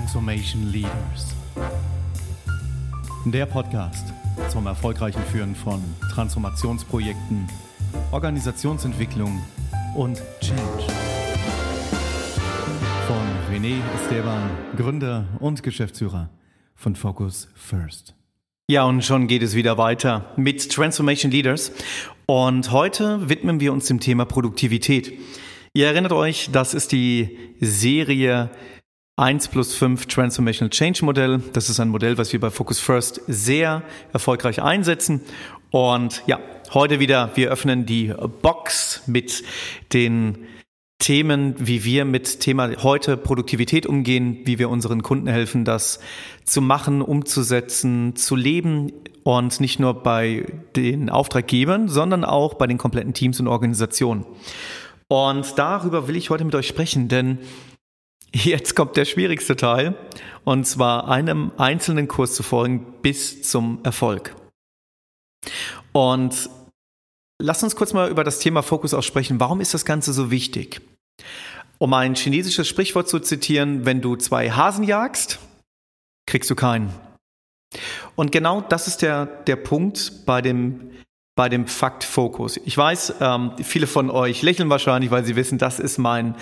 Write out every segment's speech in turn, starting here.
Transformation Leaders. Der Podcast zum erfolgreichen Führen von Transformationsprojekten, Organisationsentwicklung und Change. Von René Esteban, Gründer und Geschäftsführer von Focus First. Ja, und schon geht es wieder weiter mit Transformation Leaders. Und heute widmen wir uns dem Thema Produktivität. Ihr erinnert euch, das ist die Serie 1 plus 5 Transformational Change Modell. Das ist ein Modell, was wir bei Focus First sehr erfolgreich einsetzen. Und ja, heute wieder, wir öffnen die Box mit den Themen, wie wir mit Thema heute Produktivität umgehen, wie wir unseren Kunden helfen, das zu machen, umzusetzen, zu leben und nicht nur bei den Auftraggebern, sondern auch bei den kompletten Teams und Organisationen. Und darüber will ich heute mit euch sprechen, denn jetzt kommt der schwierigste Teil, und zwar einem einzelnen Kurs zu folgen bis zum Erfolg. Und Lass uns kurz mal über das Thema Fokus aussprechen. Warum ist das Ganze so wichtig? Um ein chinesisches Sprichwort zu zitieren, wenn du zwei Hasen jagst, kriegst du keinen. Und genau das ist der, der Punkt bei dem, bei dem Fakt Fokus. Ich weiß, ähm, viele von euch lächeln wahrscheinlich, weil sie wissen, das ist mein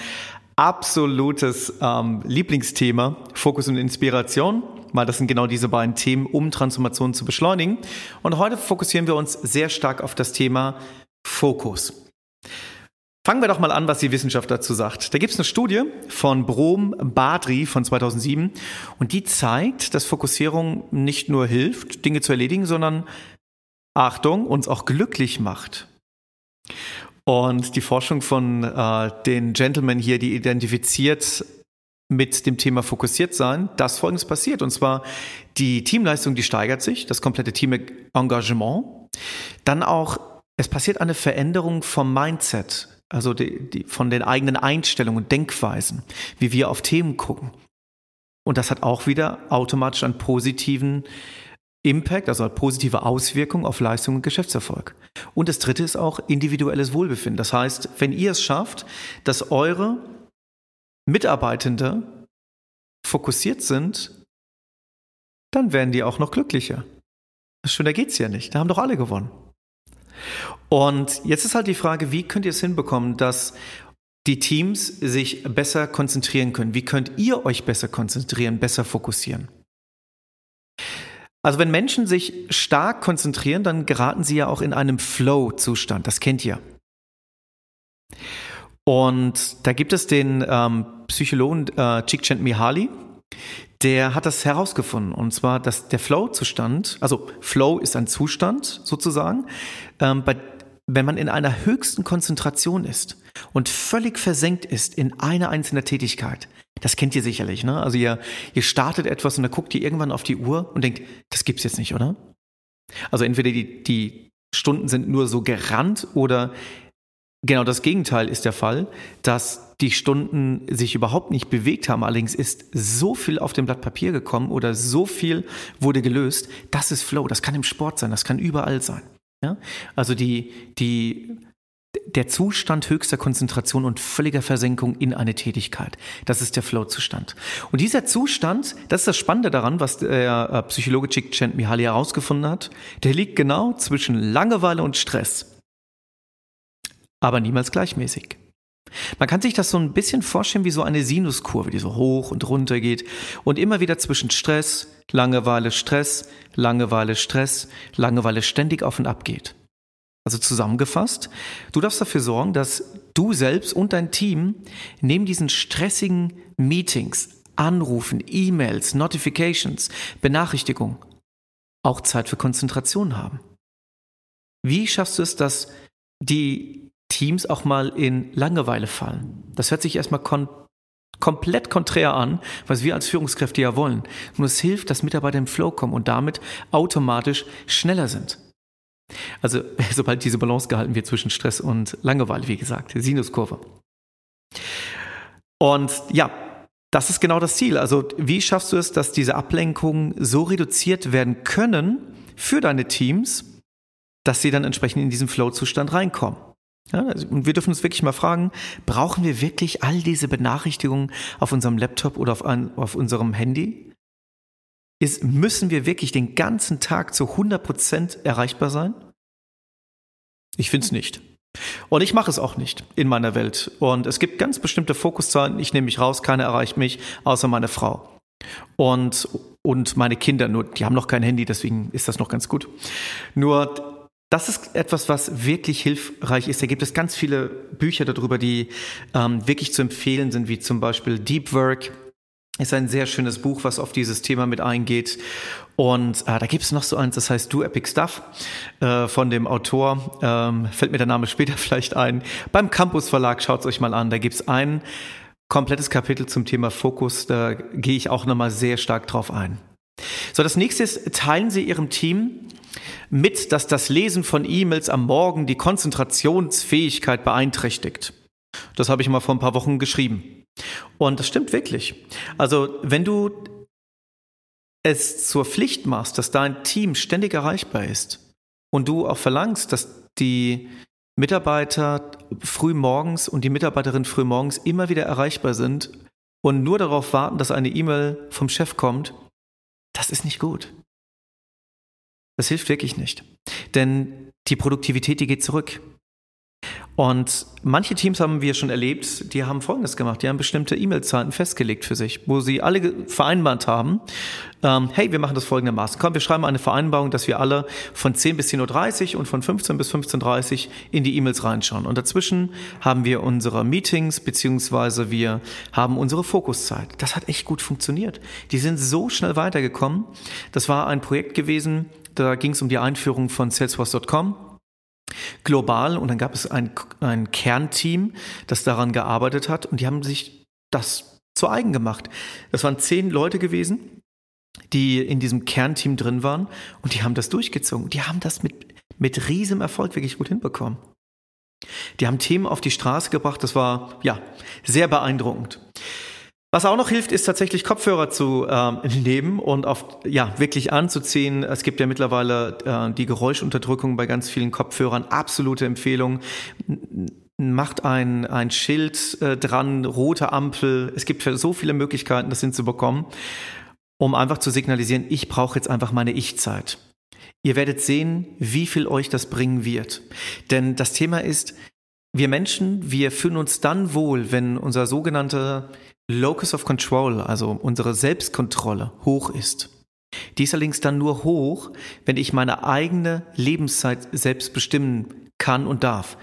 absolutes ähm, Lieblingsthema, Fokus und Inspiration, weil das sind genau diese beiden Themen, um Transformation zu beschleunigen. Und heute fokussieren wir uns sehr stark auf das Thema Fokus. Fangen wir doch mal an, was die Wissenschaft dazu sagt. Da gibt es eine Studie von Brom Badri von 2007 und die zeigt, dass Fokussierung nicht nur hilft, Dinge zu erledigen, sondern Achtung, uns auch glücklich macht. Und die Forschung von äh, den Gentlemen hier, die identifiziert mit dem Thema fokussiert sein, dass Folgendes passiert. Und zwar die Teamleistung, die steigert sich, das komplette Teamengagement. Dann auch, es passiert eine Veränderung vom Mindset, also die, die, von den eigenen Einstellungen und Denkweisen, wie wir auf Themen gucken. Und das hat auch wieder automatisch einen positiven Impact, also positive Auswirkung auf Leistung und Geschäftserfolg. Und das dritte ist auch individuelles Wohlbefinden. Das heißt, wenn ihr es schafft, dass eure Mitarbeitende fokussiert sind, dann werden die auch noch glücklicher. Schöner geht's ja nicht. Da haben doch alle gewonnen. Und jetzt ist halt die Frage, wie könnt ihr es hinbekommen, dass die Teams sich besser konzentrieren können? Wie könnt ihr euch besser konzentrieren, besser fokussieren? Also wenn Menschen sich stark konzentrieren, dann geraten sie ja auch in einem Flow-Zustand. Das kennt ihr. Und da gibt es den ähm, Psychologen äh, Csikszentmihalyi, der hat das herausgefunden. Und zwar, dass der Flow-Zustand, also Flow ist ein Zustand sozusagen, ähm, bei, wenn man in einer höchsten Konzentration ist und völlig versenkt ist in einer einzelnen Tätigkeit. Das kennt ihr sicherlich, ne? Also ihr, ihr startet etwas und dann guckt ihr irgendwann auf die Uhr und denkt, das gibt's jetzt nicht, oder? Also entweder die, die Stunden sind nur so gerannt oder genau das Gegenteil ist der Fall, dass die Stunden sich überhaupt nicht bewegt haben. Allerdings ist so viel auf dem Blatt Papier gekommen oder so viel wurde gelöst. Das ist Flow. Das kann im Sport sein. Das kann überall sein. Ja? Also die, die, der Zustand höchster Konzentration und völliger Versenkung in eine Tätigkeit. Das ist der Flow-Zustand. Und dieser Zustand, das ist das Spannende daran, was der äh, Psychologe Csikszentmihalyi herausgefunden hat, der liegt genau zwischen Langeweile und Stress. Aber niemals gleichmäßig. Man kann sich das so ein bisschen vorstellen wie so eine Sinuskurve, die so hoch und runter geht und immer wieder zwischen Stress, Langeweile, Stress, Langeweile, Stress, Langeweile ständig auf und ab geht. Also zusammengefasst, du darfst dafür sorgen, dass du selbst und dein Team neben diesen stressigen Meetings, Anrufen, E-Mails, Notifications, Benachrichtigungen auch Zeit für Konzentration haben. Wie schaffst du es, dass die Teams auch mal in Langeweile fallen. Das hört sich erstmal kon komplett konträr an, was wir als Führungskräfte ja wollen. Nur es hilft, dass Mitarbeiter im Flow kommen und damit automatisch schneller sind. Also sobald diese Balance gehalten wird zwischen Stress und Langeweile, wie gesagt, Sinuskurve. Und ja, das ist genau das Ziel. Also wie schaffst du es, dass diese Ablenkungen so reduziert werden können für deine Teams, dass sie dann entsprechend in diesen Flow-Zustand reinkommen? Ja, also, und wir dürfen uns wirklich mal fragen, brauchen wir wirklich all diese Benachrichtigungen auf unserem Laptop oder auf, ein, auf unserem Handy? Ist, müssen wir wirklich den ganzen Tag zu 100 Prozent erreichbar sein? Ich finde es nicht. Und ich mache es auch nicht in meiner Welt. Und es gibt ganz bestimmte Fokuszeiten. Ich nehme mich raus, keiner erreicht mich, außer meine Frau. Und, und meine Kinder, nur die haben noch kein Handy, deswegen ist das noch ganz gut. Nur das ist etwas, was wirklich hilfreich ist. Da gibt es ganz viele Bücher darüber, die ähm, wirklich zu empfehlen sind, wie zum Beispiel Deep Work ist ein sehr schönes Buch, was auf dieses Thema mit eingeht. Und äh, da gibt es noch so eins, das heißt Do Epic Stuff äh, von dem Autor. Ähm, fällt mir der Name später vielleicht ein. Beim Campus Verlag, schaut es euch mal an. Da gibt es ein komplettes Kapitel zum Thema Fokus. Da gehe ich auch nochmal sehr stark drauf ein. So, das nächste ist, teilen Sie Ihrem Team mit, dass das Lesen von E-Mails am Morgen die Konzentrationsfähigkeit beeinträchtigt. Das habe ich mal vor ein paar Wochen geschrieben. Und das stimmt wirklich. Also wenn du es zur Pflicht machst, dass dein Team ständig erreichbar ist und du auch verlangst, dass die Mitarbeiter früh morgens und die Mitarbeiterin früh morgens immer wieder erreichbar sind und nur darauf warten, dass eine E-Mail vom Chef kommt, das ist nicht gut. Das hilft wirklich nicht. Denn die Produktivität, die geht zurück. Und manche Teams haben wir schon erlebt, die haben Folgendes gemacht. Die haben bestimmte E-Mail-Zeiten festgelegt für sich, wo sie alle vereinbart haben, ähm, hey, wir machen das folgendermaßen. Komm, wir schreiben eine Vereinbarung, dass wir alle von 10 bis 10.30 Uhr und von 15 bis 15.30 Uhr in die E-Mails reinschauen. Und dazwischen haben wir unsere Meetings, beziehungsweise wir haben unsere Fokuszeit. Das hat echt gut funktioniert. Die sind so schnell weitergekommen. Das war ein Projekt gewesen, da ging es um die Einführung von Salesforce.com global und dann gab es ein, ein Kernteam, das daran gearbeitet hat und die haben sich das zu eigen gemacht. Das waren zehn Leute gewesen, die in diesem Kernteam drin waren und die haben das durchgezogen. Die haben das mit, mit riesem Erfolg wirklich gut hinbekommen. Die haben Themen auf die Straße gebracht, das war ja sehr beeindruckend. Was auch noch hilft, ist tatsächlich Kopfhörer zu ähm, nehmen und auf ja wirklich anzuziehen. Es gibt ja mittlerweile äh, die Geräuschunterdrückung bei ganz vielen Kopfhörern. Absolute Empfehlung. Macht ein, ein Schild äh, dran, rote Ampel. Es gibt so viele Möglichkeiten, das hinzubekommen, um einfach zu signalisieren, ich brauche jetzt einfach meine Ich-Zeit. Ihr werdet sehen, wie viel euch das bringen wird. Denn das Thema ist, wir Menschen, wir fühlen uns dann wohl, wenn unser sogenannter Locus of Control, also unsere Selbstkontrolle, hoch ist. Die ist allerdings dann nur hoch, wenn ich meine eigene Lebenszeit selbst bestimmen kann und darf.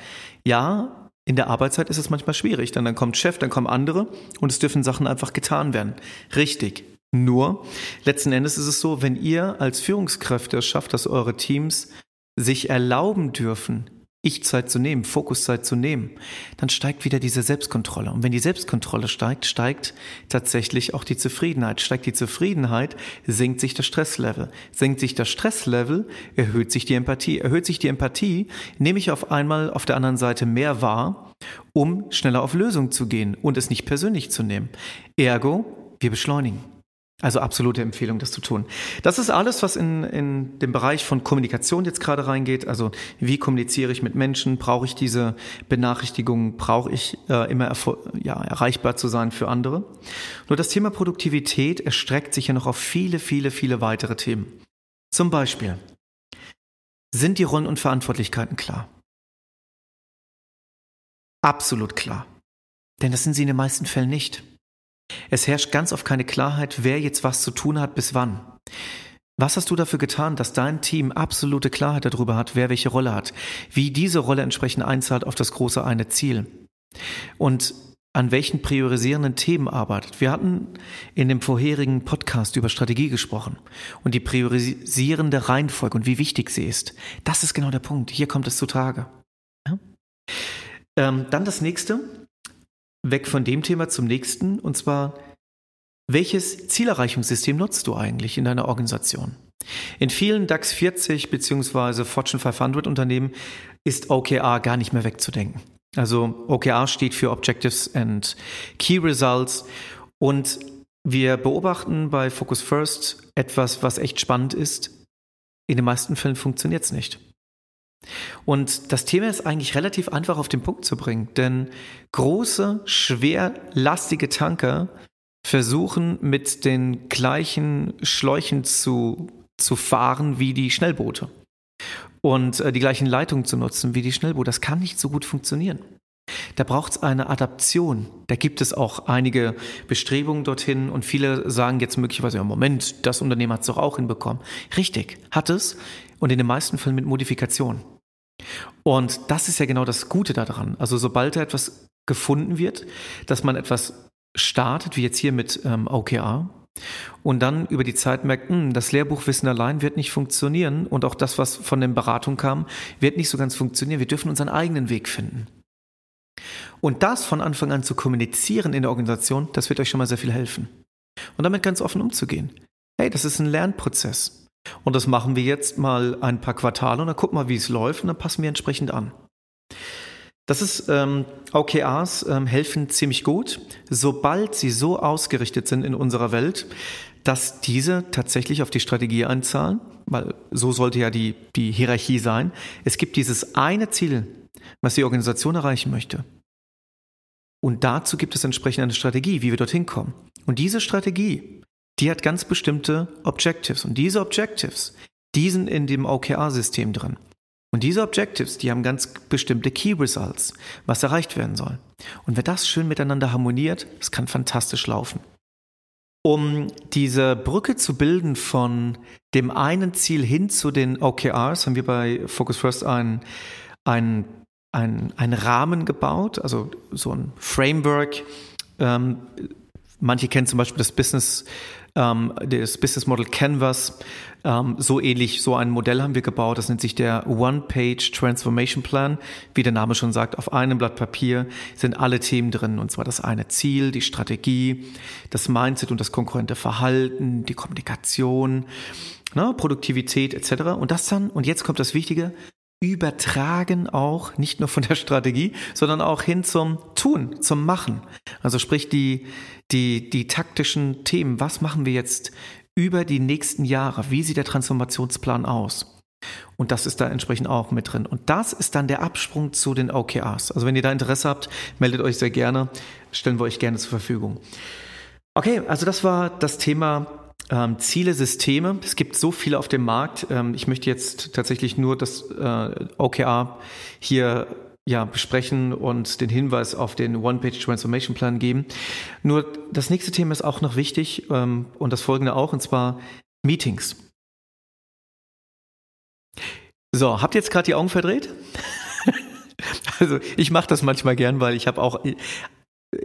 Ja, in der Arbeitszeit ist es manchmal schwierig, denn dann kommt Chef, dann kommen andere und es dürfen Sachen einfach getan werden. Richtig. Nur, letzten Endes ist es so, wenn ihr als Führungskräfte es schafft, dass eure Teams sich erlauben dürfen, ich-Zeit zu nehmen, Fokuszeit zu nehmen, dann steigt wieder diese Selbstkontrolle. Und wenn die Selbstkontrolle steigt, steigt tatsächlich auch die Zufriedenheit. Steigt die Zufriedenheit, senkt sich das Stresslevel. Senkt sich das Stresslevel, erhöht sich die Empathie. Erhöht sich die Empathie, nehme ich auf einmal auf der anderen Seite mehr wahr, um schneller auf Lösungen zu gehen und es nicht persönlich zu nehmen. Ergo, wir beschleunigen. Also absolute Empfehlung, das zu tun. Das ist alles, was in, in den Bereich von Kommunikation jetzt gerade reingeht. Also wie kommuniziere ich mit Menschen? Brauche ich diese Benachrichtigungen? Brauche ich äh, immer ja, erreichbar zu sein für andere? Nur das Thema Produktivität erstreckt sich ja noch auf viele, viele, viele weitere Themen. Zum Beispiel, sind die Rollen und Verantwortlichkeiten klar? Absolut klar. Denn das sind sie in den meisten Fällen nicht. Es herrscht ganz oft keine Klarheit, wer jetzt was zu tun hat, bis wann. Was hast du dafür getan, dass dein Team absolute Klarheit darüber hat, wer welche Rolle hat, wie diese Rolle entsprechend einzahlt auf das große eine Ziel und an welchen priorisierenden Themen arbeitet? Wir hatten in dem vorherigen Podcast über Strategie gesprochen und die priorisierende Reihenfolge und wie wichtig sie ist. Das ist genau der Punkt. Hier kommt es zutage. Ja? Ähm, dann das nächste weg von dem Thema zum nächsten, und zwar, welches Zielerreichungssystem nutzt du eigentlich in deiner Organisation? In vielen DAX 40 bzw. Fortune 500 Unternehmen ist OKR gar nicht mehr wegzudenken. Also OKR steht für Objectives and Key Results und wir beobachten bei Focus First etwas, was echt spannend ist. In den meisten Fällen funktioniert es nicht. Und das Thema ist eigentlich relativ einfach auf den Punkt zu bringen, denn große, schwerlastige Tanker versuchen mit den gleichen Schläuchen zu, zu fahren wie die Schnellboote und äh, die gleichen Leitungen zu nutzen wie die Schnellboote. Das kann nicht so gut funktionieren. Da braucht es eine Adaption. Da gibt es auch einige Bestrebungen dorthin und viele sagen jetzt möglicherweise, ja, Moment, das Unternehmen hat es doch auch hinbekommen. Richtig, hat es und in den meisten Fällen mit Modifikation. Und das ist ja genau das Gute daran. Also sobald da etwas gefunden wird, dass man etwas startet, wie jetzt hier mit ähm, OKR, und dann über die Zeit merkt, mh, hm, das Lehrbuchwissen allein wird nicht funktionieren und auch das, was von der Beratung kam, wird nicht so ganz funktionieren. Wir dürfen unseren eigenen Weg finden. Und das von Anfang an zu kommunizieren in der Organisation, das wird euch schon mal sehr viel helfen. Und damit ganz offen umzugehen. Hey, das ist ein Lernprozess. Und das machen wir jetzt mal ein paar Quartale und dann gucken wir, wie es läuft und dann passen wir entsprechend an. Das ist, ähm, OKRs ähm, helfen ziemlich gut, sobald sie so ausgerichtet sind in unserer Welt, dass diese tatsächlich auf die Strategie einzahlen, weil so sollte ja die, die Hierarchie sein. Es gibt dieses eine Ziel, was die Organisation erreichen möchte. Und dazu gibt es entsprechend eine Strategie, wie wir dorthin kommen. Und diese Strategie, die hat ganz bestimmte Objectives. Und diese Objectives, die sind in dem OKR-System drin. Und diese Objectives, die haben ganz bestimmte Key Results, was erreicht werden soll. Und wenn das schön miteinander harmoniert, das kann fantastisch laufen. Um diese Brücke zu bilden von dem einen Ziel hin zu den OKRs, haben wir bei Focus First ein, ein, ein, ein Rahmen gebaut, also so ein Framework. Ähm, manche kennen zum Beispiel das Business ähm, das Business Model Canvas. Ähm, so ähnlich, so ein Modell haben wir gebaut. Das nennt sich der One-Page Transformation Plan. Wie der Name schon sagt, auf einem Blatt Papier sind alle Themen drin. Und zwar das eine Ziel, die Strategie, das Mindset und das konkurrente Verhalten, die Kommunikation, ne, Produktivität etc. Und das dann, und jetzt kommt das Wichtige, übertragen auch nicht nur von der Strategie, sondern auch hin zum Tun, zum Machen. Also sprich die, die, die taktischen Themen. Was machen wir jetzt über die nächsten Jahre? Wie sieht der Transformationsplan aus? Und das ist da entsprechend auch mit drin. Und das ist dann der Absprung zu den OKRs. Also wenn ihr da Interesse habt, meldet euch sehr gerne. Stellen wir euch gerne zur Verfügung. Okay, also das war das Thema ähm, Ziele, Systeme. Es gibt so viele auf dem Markt. Ähm, ich möchte jetzt tatsächlich nur das äh, OKR hier ja, besprechen und den Hinweis auf den One-Page Transformation Plan geben. Nur das nächste Thema ist auch noch wichtig ähm, und das folgende auch, und zwar Meetings. So, habt ihr jetzt gerade die Augen verdreht? also ich mache das manchmal gern, weil ich habe auch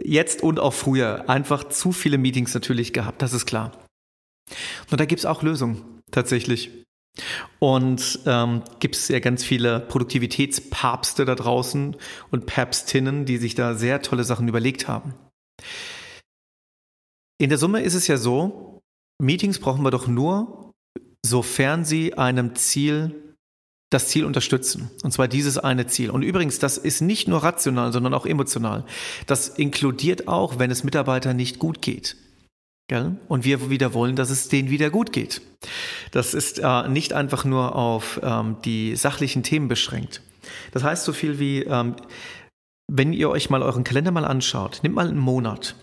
jetzt und auch früher einfach zu viele Meetings natürlich gehabt, das ist klar. Und da gibt es auch Lösungen, tatsächlich. Und ähm, gibt es ja ganz viele Produktivitätspapste da draußen und Päpstinnen, die sich da sehr tolle Sachen überlegt haben. In der Summe ist es ja so, Meetings brauchen wir doch nur, sofern sie einem Ziel das Ziel unterstützen. Und zwar dieses eine Ziel. Und übrigens, das ist nicht nur rational, sondern auch emotional. Das inkludiert auch, wenn es Mitarbeitern nicht gut geht. Gell? Und wir wieder wollen, dass es denen wieder gut geht. Das ist äh, nicht einfach nur auf ähm, die sachlichen Themen beschränkt. Das heißt so viel wie, ähm, wenn ihr euch mal euren Kalender mal anschaut, nehmt mal einen Monat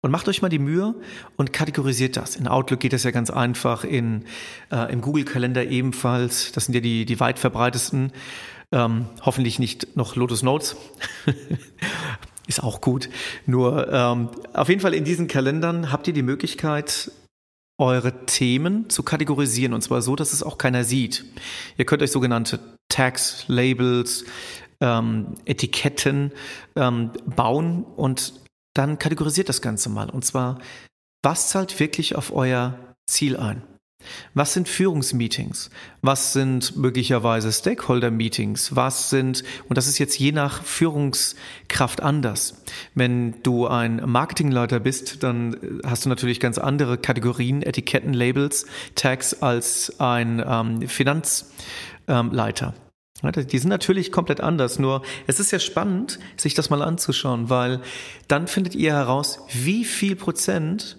und macht euch mal die Mühe und kategorisiert das. In Outlook geht das ja ganz einfach, in, äh, im Google-Kalender ebenfalls. Das sind ja die, die weit verbreitesten. Ähm, hoffentlich nicht noch Lotus Notes. ist auch gut. Nur ähm, auf jeden Fall in diesen Kalendern habt ihr die Möglichkeit, eure Themen zu kategorisieren und zwar so, dass es auch keiner sieht. Ihr könnt euch sogenannte Tags, Labels, ähm, Etiketten ähm, bauen und dann kategorisiert das Ganze mal. Und zwar, was zahlt wirklich auf euer Ziel ein? Was sind Führungsmeetings? Was sind möglicherweise Stakeholder-Meetings? Was sind, und das ist jetzt je nach Führungskraft anders. Wenn du ein Marketingleiter bist, dann hast du natürlich ganz andere Kategorien, Etiketten, Labels, Tags als ein ähm, Finanzleiter. Die sind natürlich komplett anders, nur es ist ja spannend, sich das mal anzuschauen, weil dann findet ihr heraus, wie viel Prozent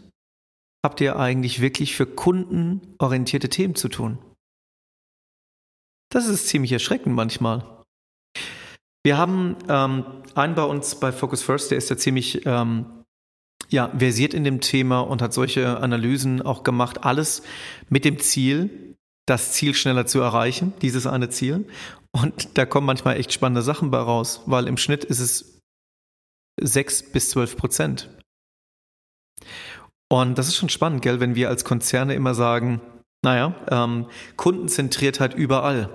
habt ihr eigentlich wirklich für kundenorientierte Themen zu tun? Das ist ziemlich erschreckend manchmal. Wir haben ähm, einen bei uns bei Focus First, der ist ja ziemlich ähm, ja, versiert in dem Thema und hat solche Analysen auch gemacht. Alles mit dem Ziel, das Ziel schneller zu erreichen, dieses eine Ziel. Und da kommen manchmal echt spannende Sachen bei raus, weil im Schnitt ist es sechs bis zwölf Prozent. Und das ist schon spannend, gell, wenn wir als Konzerne immer sagen, naja, ähm, Kundenzentriertheit überall.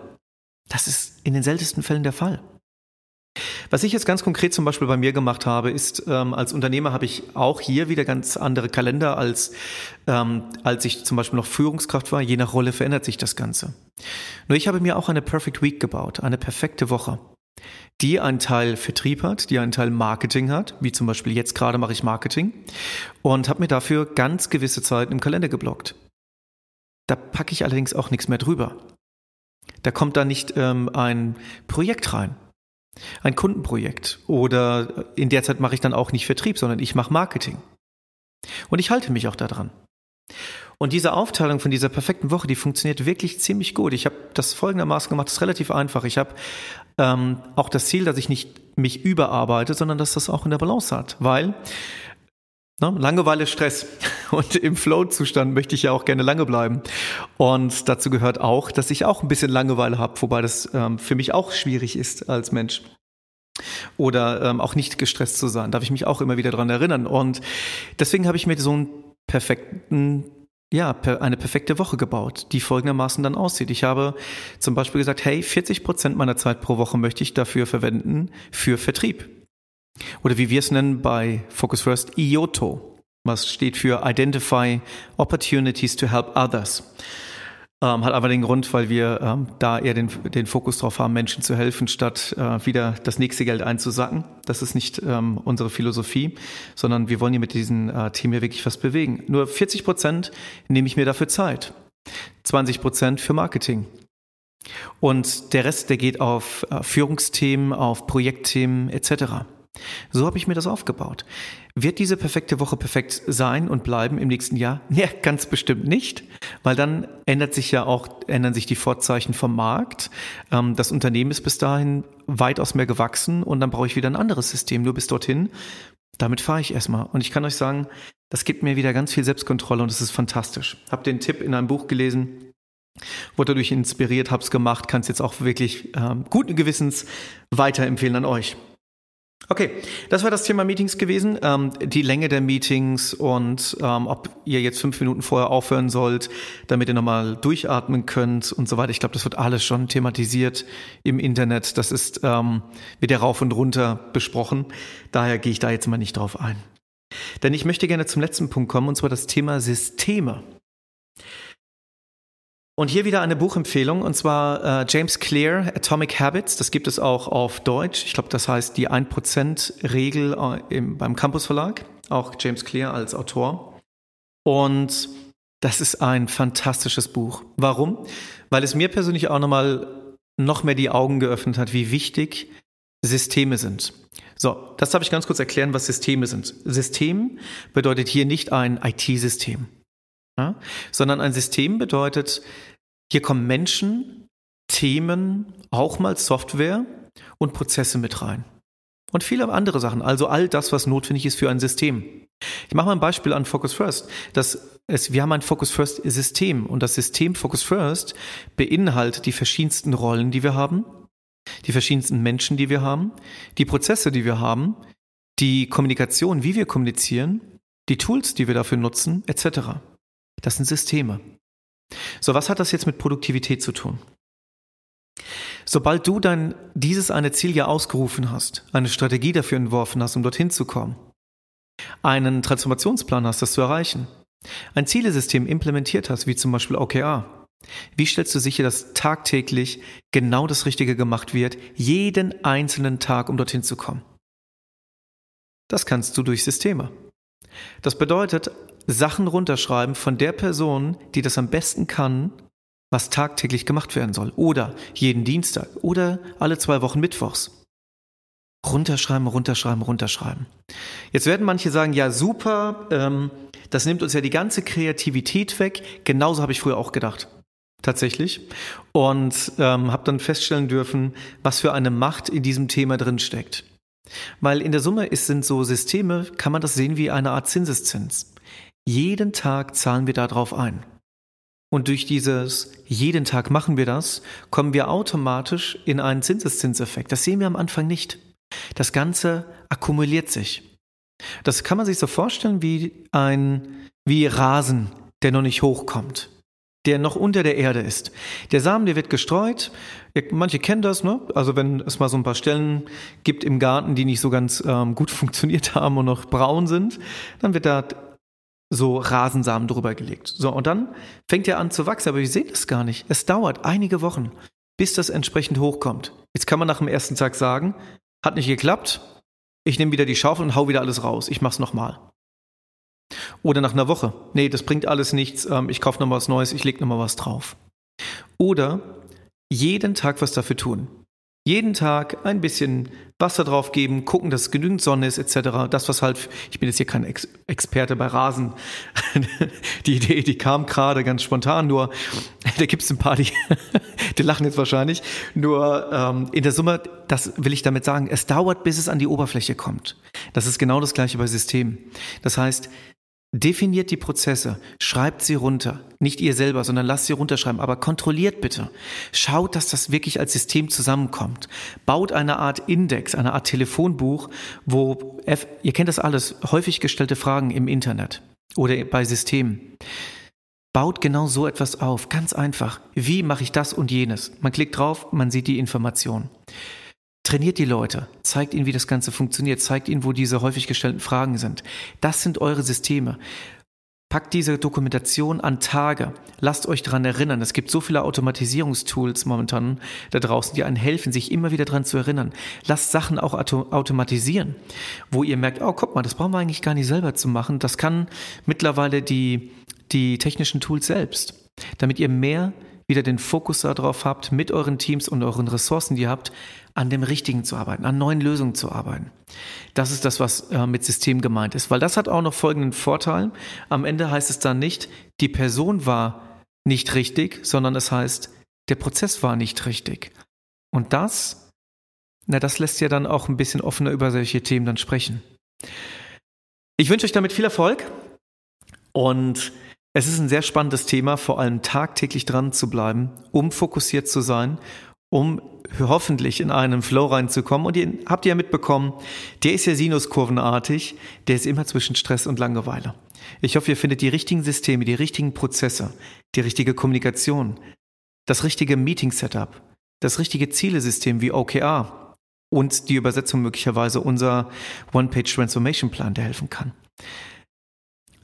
Das ist in den seltensten Fällen der Fall. Was ich jetzt ganz konkret zum Beispiel bei mir gemacht habe, ist, ähm, als Unternehmer habe ich auch hier wieder ganz andere Kalender, als, ähm, als ich zum Beispiel noch Führungskraft war. Je nach Rolle verändert sich das Ganze. Nur ich habe mir auch eine Perfect Week gebaut, eine perfekte Woche, die einen Teil Vertrieb hat, die einen Teil Marketing hat, wie zum Beispiel jetzt gerade mache ich Marketing und habe mir dafür ganz gewisse Zeiten im Kalender geblockt. Da packe ich allerdings auch nichts mehr drüber. Da kommt da nicht ähm, ein Projekt rein ein Kundenprojekt oder in der Zeit mache ich dann auch nicht Vertrieb, sondern ich mache Marketing. Und ich halte mich auch daran. Und diese Aufteilung von dieser perfekten Woche, die funktioniert wirklich ziemlich gut. Ich habe das folgendermaßen gemacht, das ist relativ einfach. Ich habe ähm, auch das Ziel, dass ich nicht mich überarbeite, sondern dass das auch in der Balance hat. Weil Ne? Langeweile, Stress. Und im Flow-Zustand möchte ich ja auch gerne lange bleiben. Und dazu gehört auch, dass ich auch ein bisschen Langeweile habe, wobei das ähm, für mich auch schwierig ist als Mensch. Oder ähm, auch nicht gestresst zu sein. Darf ich mich auch immer wieder dran erinnern. Und deswegen habe ich mir so einen perfekten ja, per, eine perfekte Woche gebaut, die folgendermaßen dann aussieht. Ich habe zum Beispiel gesagt, hey, 40 Prozent meiner Zeit pro Woche möchte ich dafür verwenden für Vertrieb. Oder wie wir es nennen bei Focus First, IOTO, was steht für Identify Opportunities to Help Others. Ähm, hat aber den Grund, weil wir ähm, da eher den, den Fokus drauf haben, Menschen zu helfen, statt äh, wieder das nächste Geld einzusacken. Das ist nicht ähm, unsere Philosophie, sondern wir wollen hier mit diesen äh, Themen hier wirklich was bewegen. Nur 40 Prozent nehme ich mir dafür Zeit. 20 Prozent für Marketing. Und der Rest, der geht auf äh, Führungsthemen, auf Projektthemen etc. So habe ich mir das aufgebaut. Wird diese perfekte Woche perfekt sein und bleiben im nächsten Jahr? Ja, ganz bestimmt nicht, weil dann ändert sich ja auch, ändern sich die Vorzeichen vom Markt. Ähm, das Unternehmen ist bis dahin weitaus mehr gewachsen und dann brauche ich wieder ein anderes System. Nur bis dorthin, damit fahre ich erstmal. Und ich kann euch sagen, das gibt mir wieder ganz viel Selbstkontrolle und es ist fantastisch. Hab den Tipp in einem Buch gelesen, wurde dadurch inspiriert, hab's gemacht, kann es jetzt auch wirklich ähm, guten Gewissens weiterempfehlen an euch. Okay, das war das Thema Meetings gewesen. Ähm, die Länge der Meetings und ähm, ob ihr jetzt fünf Minuten vorher aufhören sollt, damit ihr nochmal durchatmen könnt und so weiter. Ich glaube, das wird alles schon thematisiert im Internet. Das ist ähm, wieder rauf und runter besprochen. Daher gehe ich da jetzt mal nicht drauf ein. Denn ich möchte gerne zum letzten Punkt kommen, und zwar das Thema Systeme. Und hier wieder eine Buchempfehlung, und zwar äh, James Clear, Atomic Habits. Das gibt es auch auf Deutsch. Ich glaube, das heißt die 1%-Regel äh, beim Campus Verlag. Auch James Clear als Autor. Und das ist ein fantastisches Buch. Warum? Weil es mir persönlich auch nochmal noch mehr die Augen geöffnet hat, wie wichtig Systeme sind. So, das darf ich ganz kurz erklären, was Systeme sind. System bedeutet hier nicht ein IT-System. Ja? Sondern ein System bedeutet, hier kommen Menschen, Themen, auch mal Software und Prozesse mit rein. Und viele andere Sachen, also all das, was notwendig ist für ein System. Ich mache mal ein Beispiel an Focus First. Das es, wir haben ein Focus First System und das System Focus First beinhaltet die verschiedensten Rollen, die wir haben, die verschiedensten Menschen, die wir haben, die Prozesse, die wir haben, die Kommunikation, wie wir kommunizieren, die Tools, die wir dafür nutzen, etc. Das sind Systeme. So, was hat das jetzt mit Produktivität zu tun? Sobald du dann dieses eine Ziel ja ausgerufen hast, eine Strategie dafür entworfen hast, um dorthin zu kommen, einen Transformationsplan hast, das zu erreichen, ein Zielesystem implementiert hast, wie zum Beispiel OKR, wie stellst du sicher, dass tagtäglich genau das Richtige gemacht wird, jeden einzelnen Tag, um dorthin zu kommen? Das kannst du durch Systeme. Das bedeutet, Sachen runterschreiben von der Person, die das am besten kann, was tagtäglich gemacht werden soll. Oder jeden Dienstag oder alle zwei Wochen Mittwochs. Runterschreiben, runterschreiben, runterschreiben. Jetzt werden manche sagen, ja super, ähm, das nimmt uns ja die ganze Kreativität weg. Genauso habe ich früher auch gedacht. tatsächlich und ähm, habe dann feststellen dürfen, was für eine Macht in diesem Thema drin steckt. Weil in der Summe ist, sind so Systeme, kann man das sehen wie eine Art Zinseszins. Jeden Tag zahlen wir darauf ein. Und durch dieses jeden Tag machen wir das, kommen wir automatisch in einen Zinseszinseffekt. Das sehen wir am Anfang nicht. Das Ganze akkumuliert sich. Das kann man sich so vorstellen wie ein, wie Rasen, der noch nicht hochkommt, der noch unter der Erde ist. Der Samen, der wird gestreut. Manche kennen das, ne? Also wenn es mal so ein paar Stellen gibt im Garten, die nicht so ganz ähm, gut funktioniert haben und noch braun sind, dann wird da so Rasensamen drüber gelegt. So, und dann fängt er an zu wachsen, aber wir sehen das gar nicht. Es dauert einige Wochen, bis das entsprechend hochkommt. Jetzt kann man nach dem ersten Tag sagen, hat nicht geklappt, ich nehme wieder die Schaufel und hau wieder alles raus. Ich mach's nochmal. Oder nach einer Woche. Nee, das bringt alles nichts. Ähm, ich kaufe nochmal was Neues, ich lege nochmal was drauf. Oder jeden Tag was dafür tun. Jeden Tag ein bisschen Wasser drauf geben, gucken, dass genügend Sonne ist, etc. Das, was halt, ich bin jetzt hier kein Ex Experte bei Rasen. die Idee, die kam gerade ganz spontan, nur da gibt es ein paar, die, die lachen jetzt wahrscheinlich. Nur ähm, in der Summe, das will ich damit sagen, es dauert, bis es an die Oberfläche kommt. Das ist genau das gleiche bei Systemen. Das heißt, Definiert die Prozesse, schreibt sie runter. Nicht ihr selber, sondern lasst sie runterschreiben. Aber kontrolliert bitte. Schaut, dass das wirklich als System zusammenkommt. Baut eine Art Index, eine Art Telefonbuch, wo, F, ihr kennt das alles, häufig gestellte Fragen im Internet oder bei Systemen. Baut genau so etwas auf. Ganz einfach. Wie mache ich das und jenes? Man klickt drauf, man sieht die Information. Trainiert die Leute, zeigt ihnen, wie das Ganze funktioniert, zeigt ihnen, wo diese häufig gestellten Fragen sind. Das sind eure Systeme. Packt diese Dokumentation an Tage. Lasst euch daran erinnern. Es gibt so viele Automatisierungstools momentan da draußen, die einen helfen, sich immer wieder daran zu erinnern. Lasst Sachen auch auto automatisieren, wo ihr merkt, oh, guck mal, das brauchen wir eigentlich gar nicht selber zu machen. Das kann mittlerweile die, die technischen Tools selbst. Damit ihr mehr wieder den Fokus darauf habt, mit euren Teams und euren Ressourcen, die ihr habt, an dem Richtigen zu arbeiten, an neuen Lösungen zu arbeiten. Das ist das, was äh, mit System gemeint ist, weil das hat auch noch folgenden Vorteil. Am Ende heißt es dann nicht, die Person war nicht richtig, sondern es heißt, der Prozess war nicht richtig. Und das, na, das lässt ja dann auch ein bisschen offener über solche Themen dann sprechen. Ich wünsche euch damit viel Erfolg und es ist ein sehr spannendes Thema, vor allem tagtäglich dran zu bleiben, um fokussiert zu sein, um hoffentlich in einen Flow reinzukommen. Und ihr habt ja mitbekommen, der ist ja sinuskurvenartig, der ist immer zwischen Stress und Langeweile. Ich hoffe, ihr findet die richtigen Systeme, die richtigen Prozesse, die richtige Kommunikation, das richtige Meeting-Setup, das richtige Zielesystem wie OKR und die Übersetzung möglicherweise unser One-Page Transformation Plan, der helfen kann.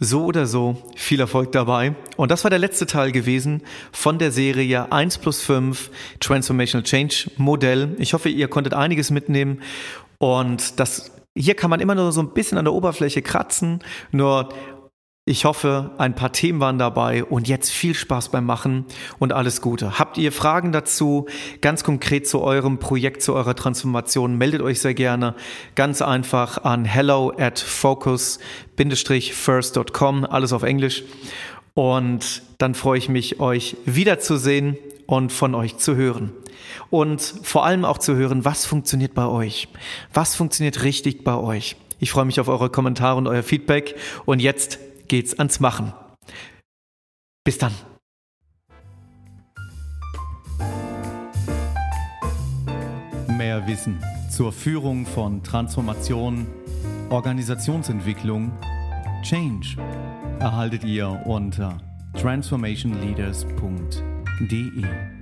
So oder so, viel Erfolg dabei. Und das war der letzte Teil gewesen von der Serie 1 plus 5 Transformational Change Modell. Ich hoffe, ihr konntet einiges mitnehmen. Und das, hier kann man immer nur so ein bisschen an der Oberfläche kratzen. Nur ich hoffe, ein paar Themen waren dabei und jetzt viel Spaß beim Machen und alles Gute. Habt ihr Fragen dazu, ganz konkret zu eurem Projekt, zu eurer Transformation, meldet euch sehr gerne ganz einfach an hello at focus-first.com, alles auf Englisch. Und dann freue ich mich, euch wiederzusehen und von euch zu hören. Und vor allem auch zu hören, was funktioniert bei euch? Was funktioniert richtig bei euch? Ich freue mich auf eure Kommentare und euer Feedback. Und jetzt geht's ans Machen. Bis dann. Mehr Wissen zur Führung von Transformation, Organisationsentwicklung, Change erhaltet ihr unter transformationleaders.de.